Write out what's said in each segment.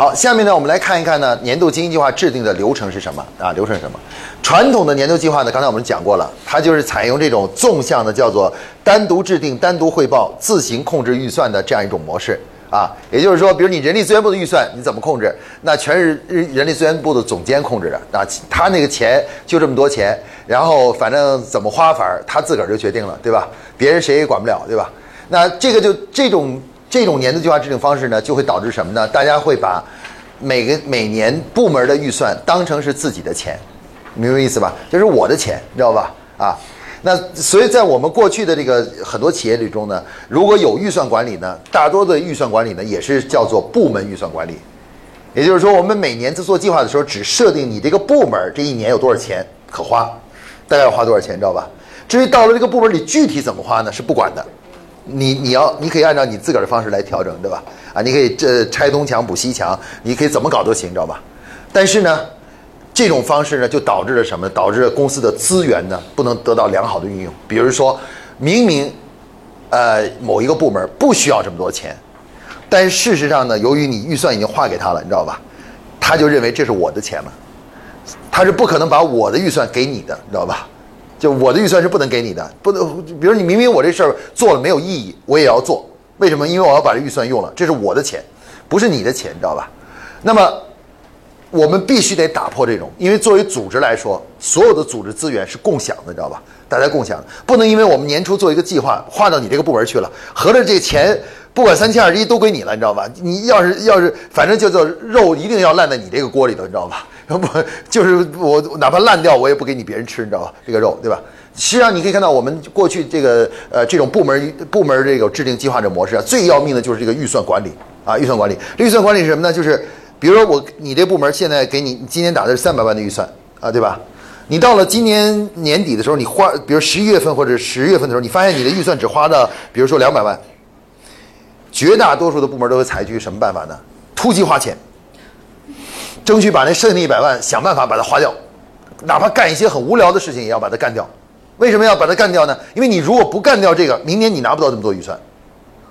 好，下面呢，我们来看一看呢，年度经营计划制定的流程是什么啊？流程是什么？传统的年度计划呢，刚才我们讲过了，它就是采用这种纵向的，叫做单独制定、单独汇报、自行控制预算的这样一种模式啊。也就是说，比如你人力资源部的预算你怎么控制？那全是人力资源部的总监控制的啊，他那个钱就这么多钱，然后反正怎么花法儿他自个儿就决定了，对吧？别人谁也管不了，对吧？那这个就这种。这种年度计划制定方式呢，就会导致什么呢？大家会把每个每年部门的预算当成是自己的钱，明白意思吧？这是我的钱，知道吧？啊，那所以在我们过去的这个很多企业里中呢，如果有预算管理呢，大多的预算管理呢也是叫做部门预算管理，也就是说，我们每年在做计划的时候，只设定你这个部门这一年有多少钱可花，大概要花多少钱，知道吧？至于到了这个部门里具体怎么花呢，是不管的。你你要你可以按照你自个儿的方式来调整，对吧？啊，你可以这拆东墙补西墙，你可以怎么搞都行，知道吧？但是呢，这种方式呢，就导致了什么？导致了公司的资源呢不能得到良好的运用。比如说，明明呃某一个部门不需要这么多钱，但事实上呢，由于你预算已经划给他了，你知道吧？他就认为这是我的钱了，他是不可能把我的预算给你的，你知道吧？就我的预算是不能给你的，不能。比如你明明我这事儿做了没有意义，我也要做。为什么？因为我要把这预算用了，这是我的钱，不是你的钱，你知道吧？那么我们必须得打破这种，因为作为组织来说，所有的组织资源是共享的，你知道吧？大家共享，不能因为我们年初做一个计划，划到你这个部门去了，合着这钱不管三七二十一都归你了，你知道吧？你要是要是反正叫做肉一定要烂在你这个锅里头，你知道吧？不，就是我哪怕烂掉，我也不给你别人吃，你知道吧？这个肉，对吧？实际上你可以看到，我们过去这个呃这种部门部门这个制定计划的模式啊，最要命的就是这个预算管理啊，预算管理。预算管理是什么呢？就是比如说我你这部门现在给你今年打的是三百万的预算啊，对吧？你到了今年年底的时候，你花，比如十一月份或者十月份的时候，你发现你的预算只花了，比如说两百万，绝大多数的部门都会采取什么办法呢？突击花钱。争取把那剩下一百万想办法把它花掉，哪怕干一些很无聊的事情也要把它干掉。为什么要把它干掉呢？因为你如果不干掉这个，明年你拿不到这么多预算，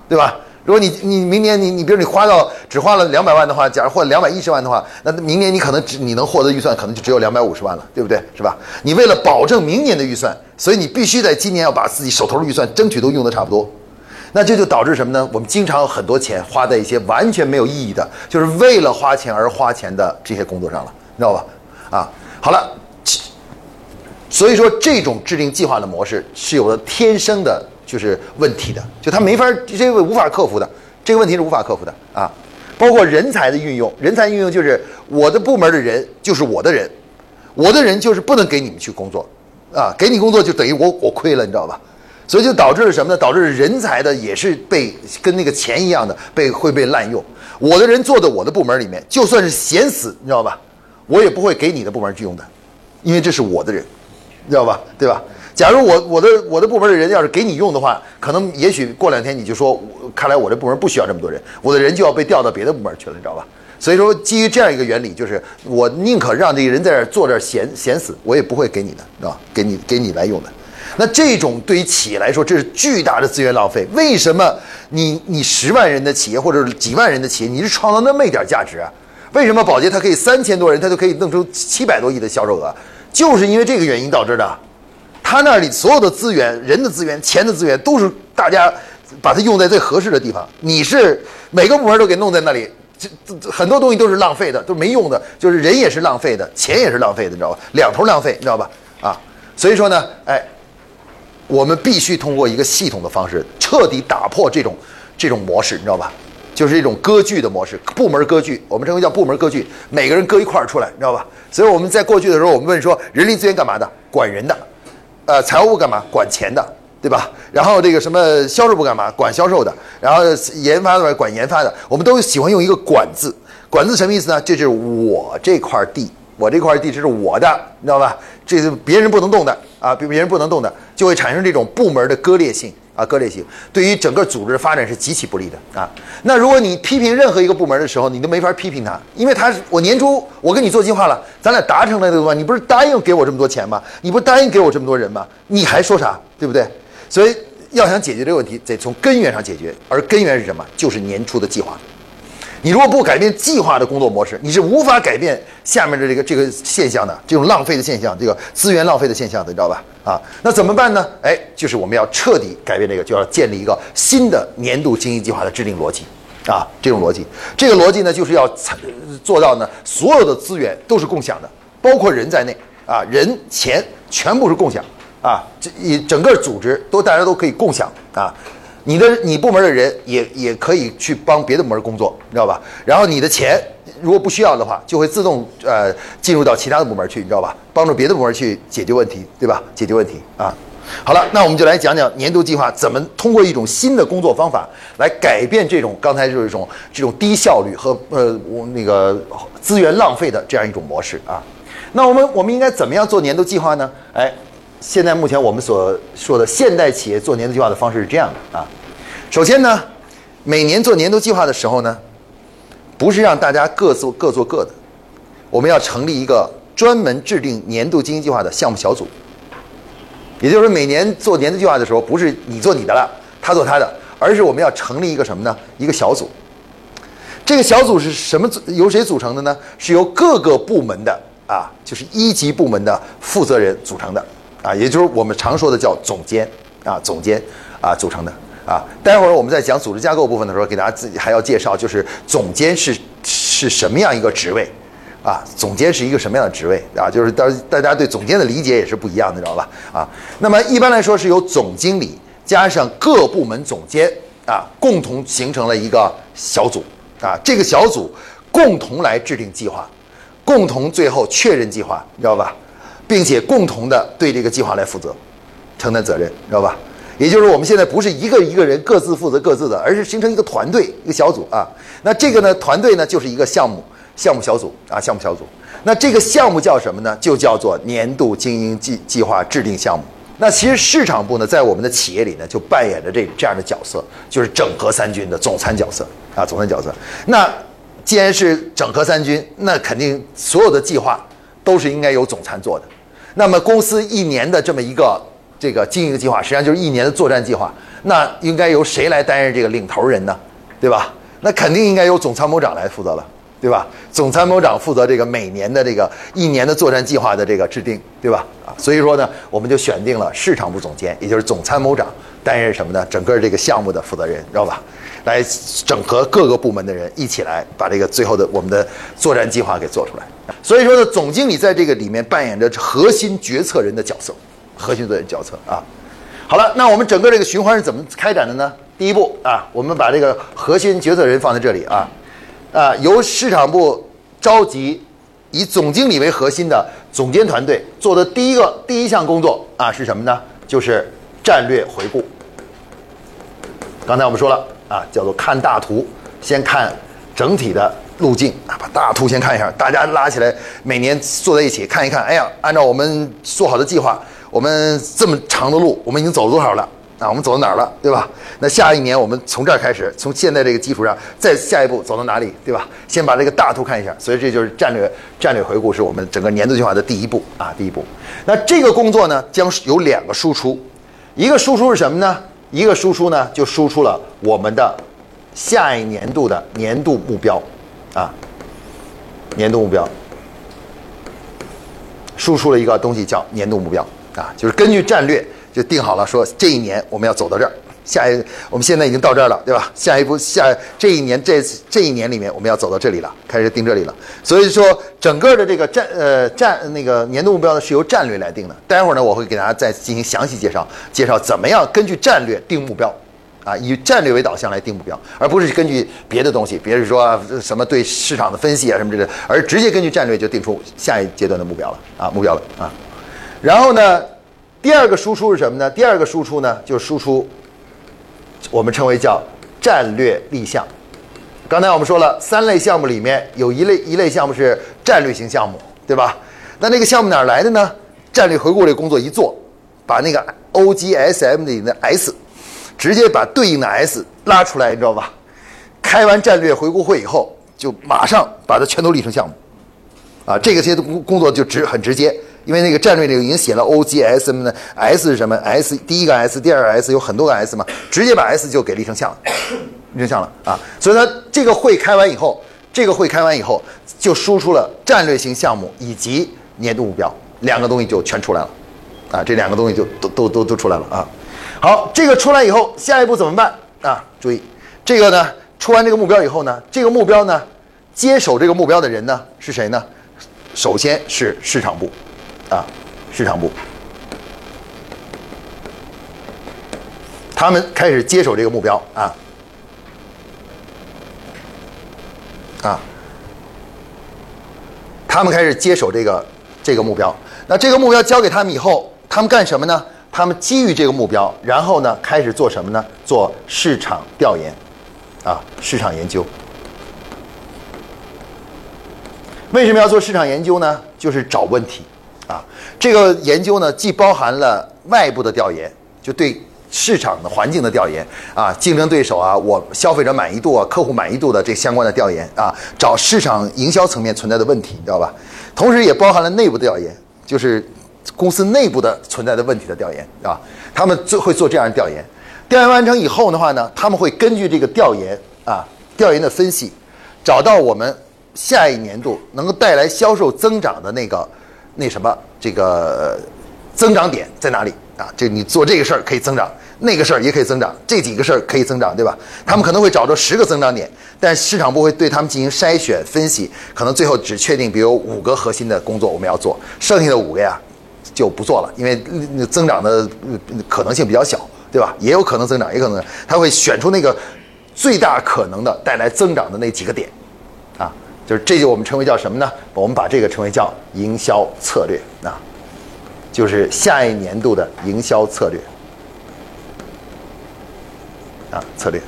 对吧？如果你你明年你你比如你花到只花了两百万的话，假如或两百一十万的话，那明年你可能只你能获得预算可能就只有两百五十万了，对不对？是吧？你为了保证明年的预算，所以你必须在今年要把自己手头的预算争取都用的差不多。那这就导致什么呢？我们经常有很多钱花在一些完全没有意义的，就是为了花钱而花钱的这些工作上了，你知道吧？啊，好了，所以说这种制定计划的模式是有了天生的，就是问题的，就他没法，这个无法克服的，这个问题是无法克服的啊。包括人才的运用，人才运用就是我的部门的人就是我的人，我的人就是不能给你们去工作，啊，给你工作就等于我我亏了，你知道吧？所以就导致了什么呢？导致人才的也是被跟那个钱一样的被会被滥用。我的人坐在我的部门里面，就算是闲死，你知道吧？我也不会给你的部门去用的，因为这是我的人，你知道吧？对吧？假如我我的我的部门的人要是给你用的话，可能也许过两天你就说，看来我这部门不需要这么多人，我的人就要被调到别的部门去了，你知道吧？所以说，基于这样一个原理，就是我宁可让这个人在这儿坐这闲闲死，我也不会给你的，知道吧？给你给你来用的。那这种对于企业来说，这是巨大的资源浪费。为什么你你十万人的企业或者几万人的企业，你是创造那么一点价值啊？为什么宝洁它可以三千多人，它就可以弄出七百多亿的销售额？就是因为这个原因导致的。他那里所有的资源、人的资源、钱的资源，都是大家把它用在最合适的地方。你是每个部门都给弄在那里，这很多东西都是浪费的，都没用的。就是人也是浪费的，钱也是浪费的，你知道吧？两头浪费，你知道吧？啊，所以说呢，哎。我们必须通过一个系统的方式，彻底打破这种这种模式，你知道吧？就是一种割据的模式，部门割据，我们称为叫部门割据，每个人割一块儿出来，你知道吧？所以我们在过去的时候，我们问说，人力资源干嘛的？管人的，呃，财务部干嘛？管钱的，对吧？然后这个什么销售部干嘛？管销售的，然后研发的管研发的，我们都喜欢用一个“管”字，“管”字什么意思呢？这就是我这块地。我这块地这是我的，你知道吧？这是别人不能动的啊，别别人不能动的，就会产生这种部门的割裂性啊，割裂性对于整个组织的发展是极其不利的啊。那如果你批评任何一个部门的时候，你都没法批评他，因为他是我年初我跟你做计划了，咱俩达成了对吧？你不是答应给我这么多钱吗？你不答应给我这么多人吗？你还说啥？对不对？所以要想解决这个问题，得从根源上解决，而根源是什么？就是年初的计划。你如果不改变计划的工作模式，你是无法改变下面的这个这个现象的，这种浪费的现象，这个资源浪费的现象的，你知道吧？啊，那怎么办呢？哎，就是我们要彻底改变这个，就要建立一个新的年度经营计划的制定逻辑，啊，这种逻辑，这个逻辑呢，就是要做到呢，所有的资源都是共享的，包括人在内，啊，人钱全部是共享，啊，这一整个组织都大家都可以共享，啊。你的你部门的人也也可以去帮别的部门工作，你知道吧？然后你的钱如果不需要的话，就会自动呃进入到其他的部门去，你知道吧？帮助别的部门去解决问题，对吧？解决问题啊。好了，那我们就来讲讲年度计划怎么通过一种新的工作方法来改变这种刚才就是一种这种低效率和呃我那个资源浪费的这样一种模式啊。那我们我们应该怎么样做年度计划呢？哎。现在目前我们所说的现代企业做年度计划的方式是这样的啊，首先呢，每年做年度计划的时候呢，不是让大家各做各做各的，我们要成立一个专门制定年度经营计划的项目小组。也就是说，每年做年度计划的时候，不是你做你的了，他做他的，而是我们要成立一个什么呢？一个小组。这个小组是什么？由谁组成的呢？是由各个部门的啊，就是一级部门的负责人组成的。啊，也就是我们常说的叫总监啊，总监啊组成的啊。待会儿我们在讲组织架构部分的时候，给大家自己还要介绍，就是总监是是什么样一个职位啊？总监是一个什么样的职位啊？就是大大家对总监的理解也是不一样的，知道吧？啊，那么一般来说是由总经理加上各部门总监啊，共同形成了一个小组啊。这个小组共同来制定计划，共同最后确认计划，知道吧？并且共同的对这个计划来负责，承担责任，知道吧？也就是我们现在不是一个一个人各自负责各自的，而是形成一个团队、一个小组啊。那这个呢，团队呢就是一个项目项目小组啊，项目小组。那这个项目叫什么呢？就叫做年度经营计计划制定项目。那其实市场部呢，在我们的企业里呢，就扮演着这这样的角色，就是整合三军的总参角色啊，总参角色。那既然是整合三军，那肯定所有的计划都是应该由总参做的。那么公司一年的这么一个这个经营计划，实际上就是一年的作战计划。那应该由谁来担任这个领头人呢？对吧？那肯定应该由总参谋长来负责了，对吧？总参谋长负责这个每年的这个一年的作战计划的这个制定，对吧？啊，所以说呢，我们就选定了市场部总监，也就是总参谋长担任什么呢？整个这个项目的负责人，知道吧？来整合各个部门的人一起来把这个最后的我们的作战计划给做出来。所以说呢，总经理在这个里面扮演着核心决策人的角色，核心的角色啊。好了，那我们整个这个循环是怎么开展的呢？第一步啊，我们把这个核心决策人放在这里啊，啊，由市场部召集以总经理为核心的总监团队做的第一个第一项工作啊是什么呢？就是战略回顾。刚才我们说了啊，叫做看大图，先看整体的。路径啊，把大图先看一下，大家拉起来，每年坐在一起看一看。哎呀，按照我们做好的计划，我们这么长的路，我们已经走了多少了？啊，我们走到哪儿了，对吧？那下一年我们从这儿开始，从现在这个基础上，再下一步走到哪里，对吧？先把这个大图看一下。所以这就是战略战略回顾，是我们整个年度计划的第一步啊，第一步。那这个工作呢，将有两个输出，一个输出是什么呢？一个输出呢，就输出了我们的下一年度的年度目标。啊，年度目标，输出了一个东西叫年度目标啊，就是根据战略就定好了，说这一年我们要走到这儿，下一我们现在已经到这儿了，对吧？下一步下这一年这这一年里面我们要走到这里了，开始定这里了。所以说整个的这个战呃战那个年度目标呢是由战略来定的。待会儿呢我会给大家再进行详细介绍，介绍怎么样根据战略定目标。啊，以战略为导向来定目标，而不是根据别的东西，别是说什么对市场的分析啊什么之类的，而直接根据战略就定出下一阶段的目标了啊，目标了啊。然后呢，第二个输出是什么呢？第二个输出呢，就是输出我们称为叫战略立项。刚才我们说了，三类项目里面有一类一类项目是战略型项目，对吧？那那个项目哪来的呢？战略回顾这工作一做，把那个 O G S M 里的 S。直接把对应的 S 拉出来，你知道吧？开完战略回顾会以后，就马上把它全都立成项目，啊，这个些工工作就直很直接，因为那个战略里已经写了 O G S 什么的，S 是什么？S 第一个 S，第二个 S 有很多个 S 嘛，直接把 S 就给立成项，影响了啊。所以它这个会开完以后，这个会开完以后，就输出了战略性项目以及年度目标两个东西就全出来了，啊，这两个东西就都都都都出来了啊。好，这个出来以后，下一步怎么办啊？注意，这个呢，出完这个目标以后呢，这个目标呢，接手这个目标的人呢是谁呢？首先是市场部，啊，市场部，他们开始接手这个目标啊，啊，他们开始接手这个这个目标。那这个目标交给他们以后，他们干什么呢？他们基于这个目标，然后呢，开始做什么呢？做市场调研，啊，市场研究。为什么要做市场研究呢？就是找问题，啊，这个研究呢，既包含了外部的调研，就对市场的环境的调研，啊，竞争对手啊，我消费者满意度啊，客户满意度的这相关的调研，啊，找市场营销层面存在的问题，你知道吧？同时也包含了内部调研，就是公司内部的存在的问题的调研，啊，他们就会做这样的调研。调研完成以后的话呢，他们会根据这个调研啊，调研的分析，找到我们。下一年度能够带来销售增长的那个那什么这个增长点在哪里啊？这你做这个事儿可以增长，那个事儿也可以增长，这几个事儿可以增长，对吧？他们可能会找到十个增长点，但市场部会对他们进行筛选分析，可能最后只确定比如五个核心的工作我们要做，剩下的五个呀就不做了，因为增长的可能性比较小，对吧？也有可能增长，也可能他会选出那个最大可能的带来增长的那几个点。就是这就我们称为叫什么呢？我们把这个称为叫营销策略啊，就是下一年度的营销策略啊策略，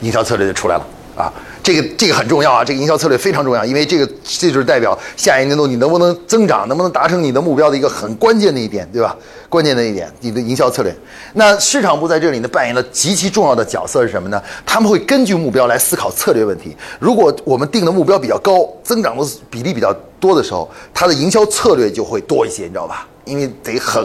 营销策略就出来了啊。这个这个很重要啊，这个营销策略非常重要，因为这个这就是代表下一年度你能不能增长，能不能达成你的目标的一个很关键的一点，对吧？关键的一点，你的营销策略。那市场部在这里呢扮演了极其重要的角色是什么呢？他们会根据目标来思考策略问题。如果我们定的目标比较高，增长的比例比较多的时候，它的营销策略就会多一些，你知道吧？因为得很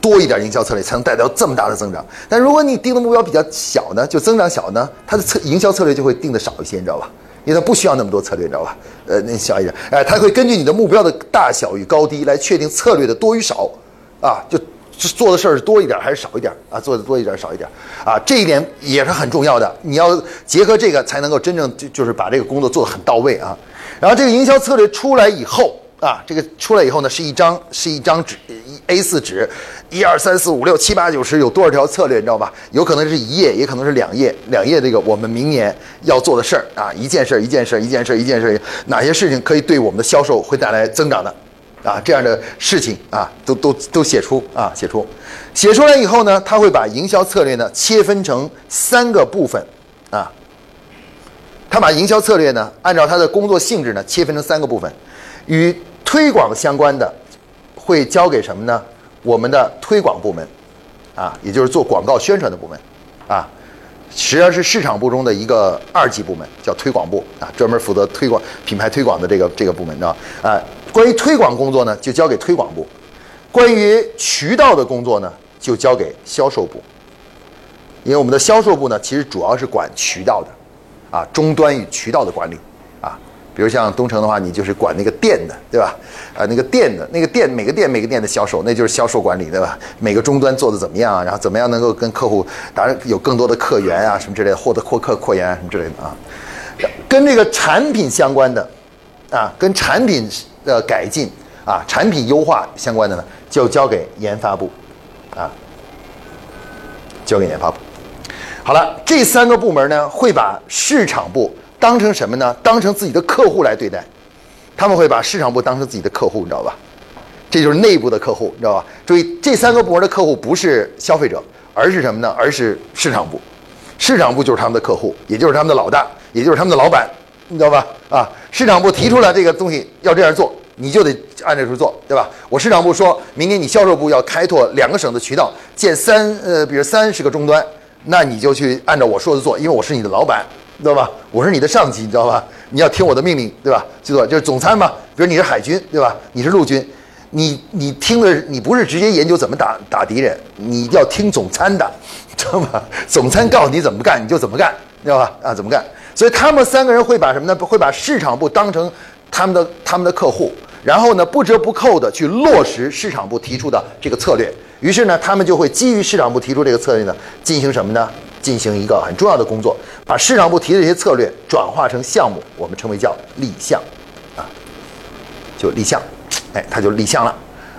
多一点营销策略才能带到这么大的增长。但如果你定的目标比较小呢，就增长小呢，它的策营销策略就会定的少一些，你知道吧？因为它不需要那么多策略，你知道吧？呃，那小一点，哎，它会根据你的目标的大小与高低来确定策略的多与少，啊，就做的事儿是多一点还是少一点啊？做的多一点少一点啊？这一点也是很重要的，你要结合这个才能够真正就就是把这个工作做得很到位啊。然后这个营销策略出来以后。啊，这个出来以后呢，是一张是一张纸，A 四纸，一二三四五六七八九十，有多少条策略，你知道吧？有可能是一页，也可能是两页，两页这个我们明年要做的事儿啊，一件事儿一件事儿一件事儿一件事儿，哪些事情可以对我们的销售会带来增长的啊？这样的事情啊，都都都写出啊，写出，写出来以后呢，他会把营销策略呢切分成三个部分啊，他把营销策略呢按照他的工作性质呢切分成三个部分。与推广相关的，会交给什么呢？我们的推广部门，啊，也就是做广告宣传的部门，啊，实际上是市场部中的一个二级部门，叫推广部，啊，专门负责推广品牌推广的这个这个部门，知道啊，关于推广工作呢，就交给推广部；关于渠道的工作呢，就交给销售部。因为我们的销售部呢，其实主要是管渠道的，啊，终端与渠道的管理。比如像东城的话，你就是管那个店的，对吧？啊，那个店的那个店，每个店每个店的销售，那就是销售管理，对吧？每个终端做的怎么样啊？然后怎么样能够跟客户，当然有更多的客源啊，什么之类的，获得扩客扩源啊，什么之类的啊。跟这个产品相关的，啊，跟产品的改进啊，产品优化相关的呢，就交给研发部，啊，交给研发部。好了，这三个部门呢，会把市场部。当成什么呢？当成自己的客户来对待，他们会把市场部当成自己的客户，你知道吧？这就是内部的客户，你知道吧？注意，这三个部门的客户不是消费者，而是什么呢？而是市场部。市场部就是他们的客户，也就是他们的老大，也就是他们的老板，你知道吧？啊，市场部提出来这个东西要这样做，你就得按这去做，对吧？我市场部说明年你销售部要开拓两个省的渠道，建三呃，比如三十个终端，那你就去按照我说的做，因为我是你的老板。知道吧？我是你的上级，你知道吧？你要听我的命令，对吧？记住，就是总参嘛。比如你是海军，对吧？你是陆军，你你听的你不是直接研究怎么打打敌人，你要听总参的，知道吗？总参告诉你怎么干，你就怎么干，知道吧？啊，怎么干？所以他们三个人会把什么呢？会把市场部当成他们的他们的客户，然后呢不折不扣的去落实市场部提出的这个策略。于是呢，他们就会基于市场部提出这个策略呢，进行什么呢？进行一个很重要的工作，把市场部提的这些策略转化成项目，我们称为叫立项，啊，就立项，哎，它就立项了。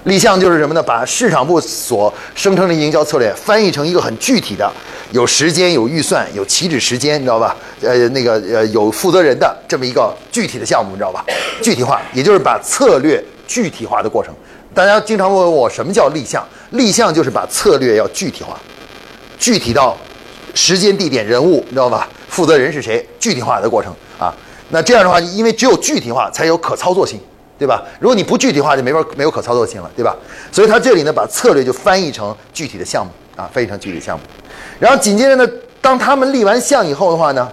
立项就是什么呢？把市场部所生成的营销策略翻译成一个很具体的、有时间、有预算、有起止时间，你知道吧？呃，那个呃，有负责人的这么一个具体的项目，你知道吧？具体化，也就是把策略具体化的过程。大家经常问我什么叫立项？立项就是把策略要具体化，具体到时间、地点、人物，你知道吧？负责人是谁？具体化的过程啊。那这样的话，因为只有具体化才有可操作性。对吧？如果你不具体化，就没法没有可操作性了，对吧？所以他这里呢，把策略就翻译成具体的项目啊，翻译成具体项目。然后紧接着呢，当他们立完项以后的话呢，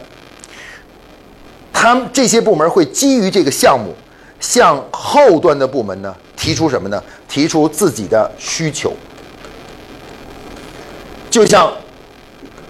他们这些部门会基于这个项目，向后端的部门呢提出什么呢？提出自己的需求。就像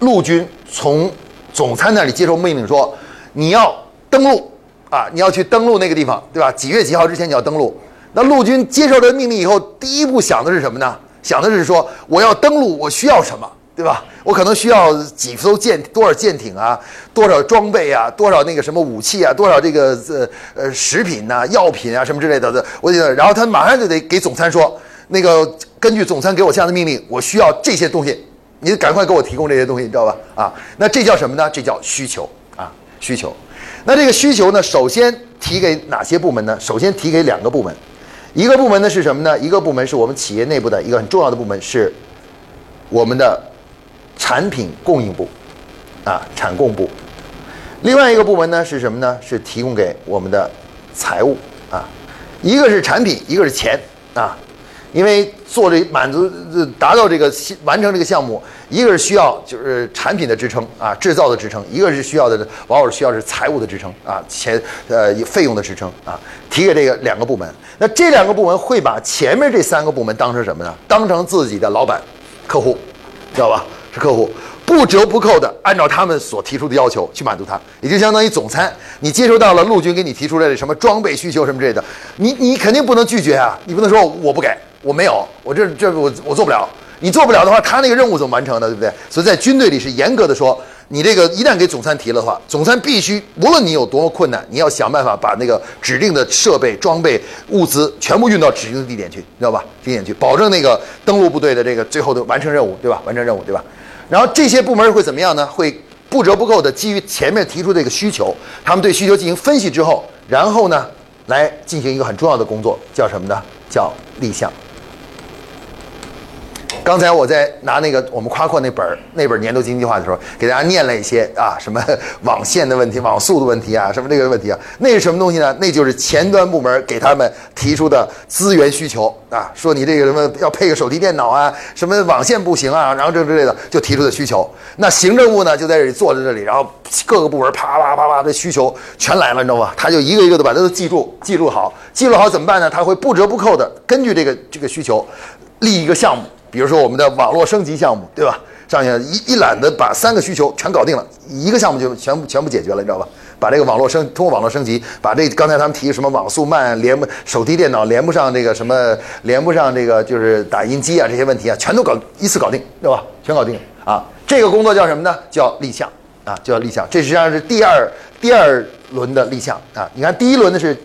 陆军从总参那里接受命令说，你要登陆。啊，你要去登陆那个地方，对吧？几月几号之前你要登陆。那陆军接受这命令以后，第一步想的是什么呢？想的是说，我要登陆，我需要什么，对吧？我可能需要几艘舰，多少舰艇啊，多少装备啊，多少那个什么武器啊，多少这个呃呃食品呐、药品啊什么之类的。的，我记得，然后他马上就得给总参说，那个根据总参给我下的命令，我需要这些东西，你赶快给我提供这些东西，你知道吧？啊，那这叫什么呢？这叫需求啊，需求。那这个需求呢，首先提给哪些部门呢？首先提给两个部门，一个部门呢是什么呢？一个部门是我们企业内部的一个很重要的部门，是我们的产品供应部，啊，产供部。另外一个部门呢是什么呢？是提供给我们的财务啊，一个是产品，一个是钱啊。因为做这满足达到这个完成这个项目，一个是需要就是产品的支撑啊，制造的支撑；一个是需要的往往需要是财务的支撑啊，钱呃费用的支撑啊，提给这个两个部门。那这两个部门会把前面这三个部门当成什么呢？当成自己的老板、客户，知道吧？是客户，不折不扣的按照他们所提出的要求去满足他，也就相当于总参，你接收到了陆军给你提出来的什么装备需求什么之类的，你你肯定不能拒绝啊，你不能说我不给。我没有，我这这我我做不了。你做不了的话，他那个任务怎么完成的，对不对？所以在军队里是严格的说，你这个一旦给总参提了的话，总参必须无论你有多么困难，你要想办法把那个指定的设备、装备、物资全部运到指定的地点去，知道吧？地点去，保证那个登陆部队的这个最后的完成任务，对吧？完成任务，对吧？然后这些部门会怎么样呢？会不折不扣的基于前面提出这个需求，他们对需求进行分析之后，然后呢，来进行一个很重要的工作，叫什么呢？叫立项。刚才我在拿那个我们夸扩那本儿那本年度经济化的时候，给大家念了一些啊，什么网线的问题、网速的问题啊，什么这个问题啊，那是什么东西呢？那就是前端部门给他们提出的资源需求啊，说你这个什么要配个手提电脑啊，什么网线不行啊，然后这之类的就提出的需求。那行政部呢就在这里坐在这里，然后各个部门啪啪啪啪的需求全来了，你知道吗？他就一个一个的把它都记住，记录好，记录好怎么办呢？他会不折不扣的根据这个这个需求立一个项目。比如说我们的网络升级项目，对吧？上去一一揽子把三个需求全搞定了，一个项目就全部全部解决了，你知道吧？把这个网络升通过网络升级，把这刚才他们提什么网速慢，连不手提电脑连不上这个什么，连不上这个就是打印机啊这些问题啊，全都搞一次搞定，对吧？全搞定啊！这个工作叫什么呢？叫立项啊，叫立项。这实际上是第二第二轮的立项啊。你看第一轮的是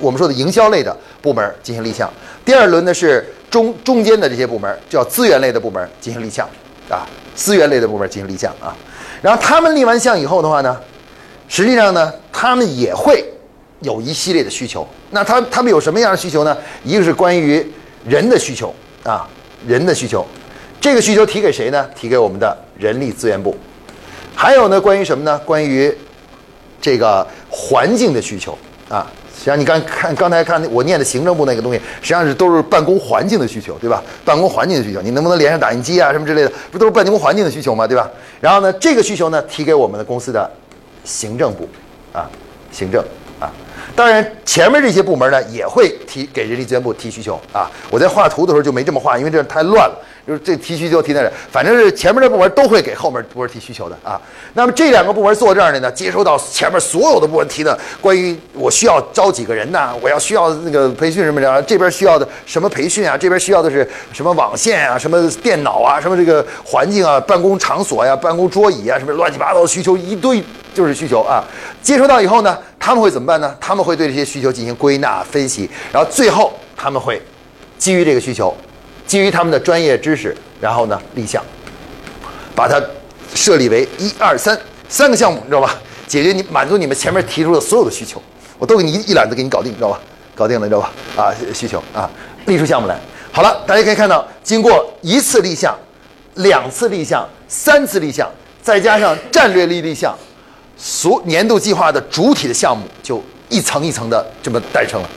我们说的营销类的部门进行立项，第二轮呢是。中中间的这些部门叫资源类的部门进行立项，啊，资源类的部门进行立项啊，然后他们立完项以后的话呢，实际上呢，他们也会有一系列的需求。那他他们有什么样的需求呢？一个是关于人的需求啊，人的需求，这个需求提给谁呢？提给我们的人力资源部。还有呢，关于什么呢？关于这个环境的需求啊。实际上，你刚看刚才看我念的行政部那个东西，实际上是都是办公环境的需求，对吧？办公环境的需求，你能不能连上打印机啊，什么之类的，不都是办公环境的需求吗？对吧？然后呢，这个需求呢，提给我们的公司的行政部，啊，行政。啊。当然，前面这些部门呢也会提给人力资源部提需求啊。我在画图的时候就没这么画，因为这太乱了。就是这提需求提在这，反正是前面的部门都会给后面部门提需求的啊。那么这两个部门坐这儿的呢，接收到前面所有的部门提的关于我需要招几个人呐，我要需要那个培训什么的，这边需要的什么培训啊，这边需要的是什么网线啊，什么电脑啊，什么这个环境啊，办公场所呀，办公桌椅啊，什么乱七八糟的需求一堆就是需求啊。接收到以后呢，他们会怎么办呢？他们会对这些需求进行归纳分析，然后最后他们会基于这个需求。基于他们的专业知识，然后呢立项，把它设立为一二三三个项目，你知道吧？解决你满足你们前面提出的所有的需求，我都给你一揽子给你搞定，你知道吧？搞定了，你知道吧？啊，需求啊，立出项目来。好了，大家可以看到，经过一次立项、两次立项、三次立项，再加上战略立立项，所年度计划的主体的项目就一层一层的这么诞生了。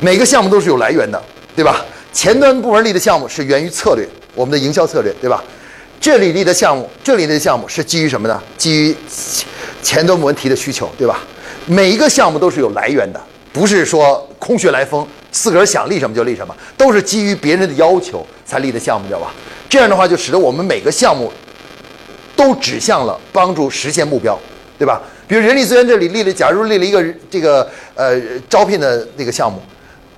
每个项目都是有来源的，对吧？前端部门立的项目是源于策略，我们的营销策略，对吧？这里立的项目，这里的项目是基于什么呢？基于前端部门提的需求，对吧？每一个项目都是有来源的，不是说空穴来风，自个儿想立什么就立什么，都是基于别人的要求才立的项目，知道吧？这样的话就使得我们每个项目都指向了帮助实现目标，对吧？比如人力资源这里立了，假如立了一个这个呃招聘的那个项目。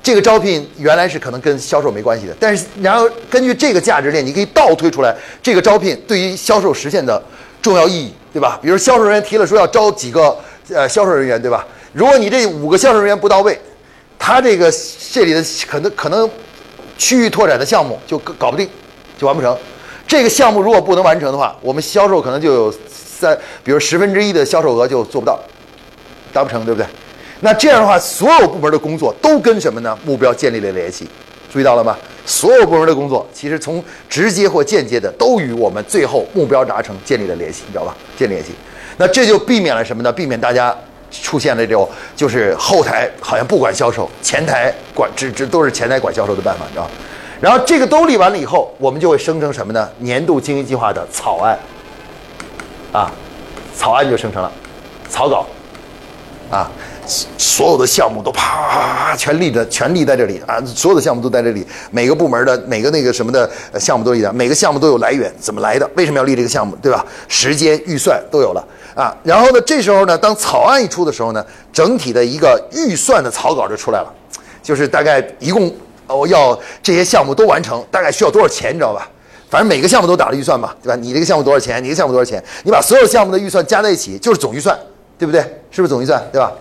这个招聘原来是可能跟销售没关系的，但是然后根据这个价值链，你可以倒推出来这个招聘对于销售实现的重要意义，对吧？比如销售人员提了说要招几个呃销售人员，对吧？如果你这五个销售人员不到位，他这个这里的可能可能区域拓展的项目就搞不定，就完不成。这个项目如果不能完成的话，我们销售可能就有三，比如十分之一的销售额就做不到，达不成，对不对？那这样的话，所有部门的工作都跟什么呢？目标建立了联系，注意到了吗？所有部门的工作其实从直接或间接的都与我们最后目标达成建立了联系，你知道吧？建立联系，那这就避免了什么呢？避免大家出现了这种就是后台好像不管销售，前台管只只都是前台管销售的办法，你知道吧然后这个都立完了以后，我们就会生成什么呢？年度经营计划的草案，啊，草案就生成了，草稿，啊。所有的项目都啪全立的全立在这里啊！所有的项目都在这里，每个部门的每个那个什么的项目都一样，每个项目都有来源，怎么来的？为什么要立这个项目？对吧？时间、预算都有了啊！然后呢，这时候呢，当草案一出的时候呢，整体的一个预算的草稿就出来了，就是大概一共哦要这些项目都完成，大概需要多少钱？你知道吧？反正每个项目都打了预算嘛，对吧？你这个项目多少钱？你这个项目多少钱？你把所有项目的预算加在一起就是总预算，对不对？是不是总预算？对吧？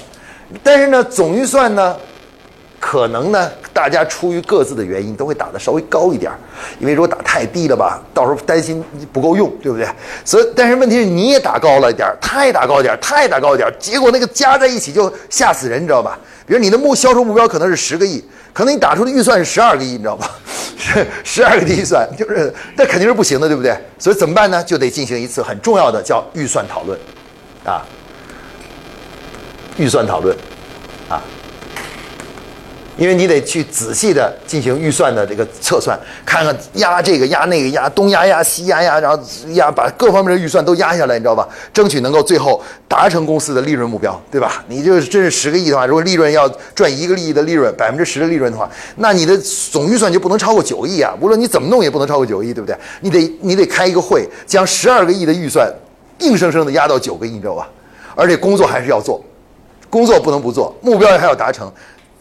但是呢，总预算呢，可能呢，大家出于各自的原因，都会打的稍微高一点儿，因为如果打太低了吧，到时候担心不够用，对不对？所以，但是问题是你也打高了一点儿，他也打高一点儿，他也打高一点儿，结果那个加在一起就吓死人，你知道吧？比如你的目销售目标可能是十个亿，可能你打出的预算是十二个亿，你知道吧？十 十二个亿预算，就是那肯定是不行的，对不对？所以怎么办呢？就得进行一次很重要的叫预算讨论，啊。预算讨论，啊，因为你得去仔细的进行预算的这个测算，看看压这个压那个压东压压西压压，然后压把各方面的预算都压下来，你知道吧？争取能够最后达成公司的利润目标，对吧？你就是真是十个亿的话，如果利润要赚一个亿的利润，百分之十的利润的话，那你的总预算就不能超过九个亿啊！无论你怎么弄，也不能超过九亿，对不对？你得你得开一个会，将十二个亿的预算硬生生的压到九个亿，你知道吧？而且工作还是要做。工作不能不做，目标还要达成，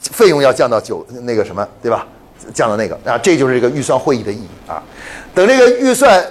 费用要降到九那个什么，对吧？降到那个啊，这就是这个预算会议的意义啊。等这个预算，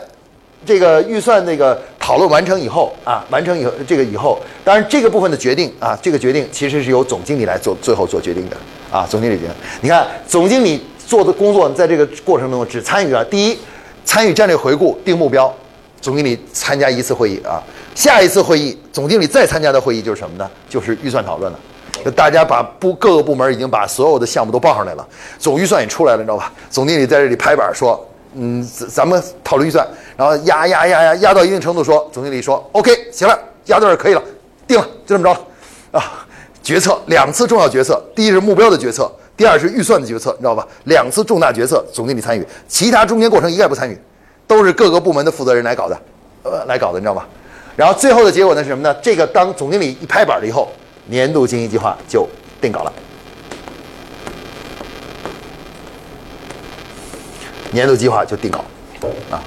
这个预算那个讨论完成以后啊，完成以后这个以后，当然这个部分的决定啊，这个决定其实是由总经理来做最后做决定的啊。总经理决定，你看总经理做的工作在这个过程中只参与了第一，参与战略回顾定目标。总经理参加一次会议啊，下一次会议，总经理再参加的会议就是什么呢？就是预算讨论了。就大家把部各个部门已经把所有的项目都报上来了，总预算也出来了，你知道吧？总经理在这里拍板说：“嗯，咱们讨论预算。”然后压压压压压到一定程度，说总经理说：“OK，行了，压到这可以了，定了，就这么着了。”啊，决策两次重要决策，第一是目标的决策，第二是预算的决策，你知道吧？两次重大决策，总经理参与，其他中间过程一概不参与。都是各个部门的负责人来搞的，呃，来搞的，你知道吗？然后最后的结果呢是什么呢？这个当总经理一拍板了以后，年度经营计划就定稿了。年度计划就定稿，啊，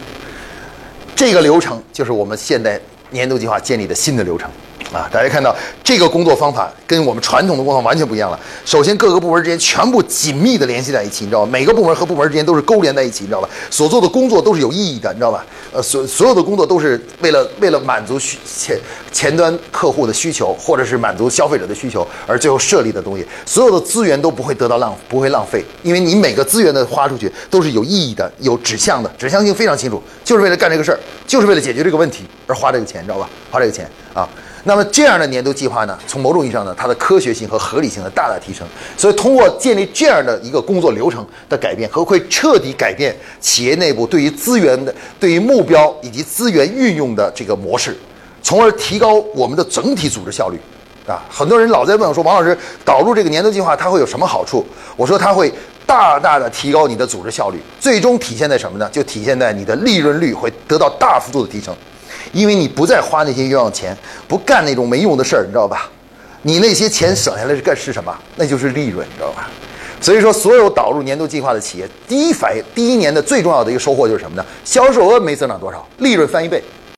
这个流程就是我们现在年度计划建立的新的流程。啊，大家看到这个工作方法跟我们传统的工作完全不一样了。首先，各个部门之间全部紧密的联系在一起，你知道吗？每个部门和部门之间都是勾连在一起，你知道吧？所做的工作都是有意义的，你知道吧？呃，所所有的工作都是为了为了满足需前前端客户的需求，或者是满足消费者的需求而最后设立的东西。所有的资源都不会得到浪不会浪费，因为你每个资源的花出去都是有意义的、有指向的，指向性非常清楚，就是为了干这个事儿，就是为了解决这个问题而花这个钱，你知道吧？花这个钱啊。那么这样的年度计划呢，从某种意义上呢，它的科学性和合理性的大大提升。所以通过建立这样的一个工作流程的改变，和会彻底改变企业内部对于资源的、对于目标以及资源运用的这个模式，从而提高我们的整体组织效率。啊，很多人老在问我说，王老师导入这个年度计划它会有什么好处？我说它会大大的提高你的组织效率，最终体现在什么呢？就体现在你的利润率会得到大幅度的提升。因为你不再花那些冤枉钱，不干那种没用的事儿，你知道吧？你那些钱省下来是干是什么？那就是利润，你知道吧？所以说，所有导入年度计划的企业，第一反应，第一年的最重要的一个收获就是什么呢？销售额没增长多少，利润翻一倍。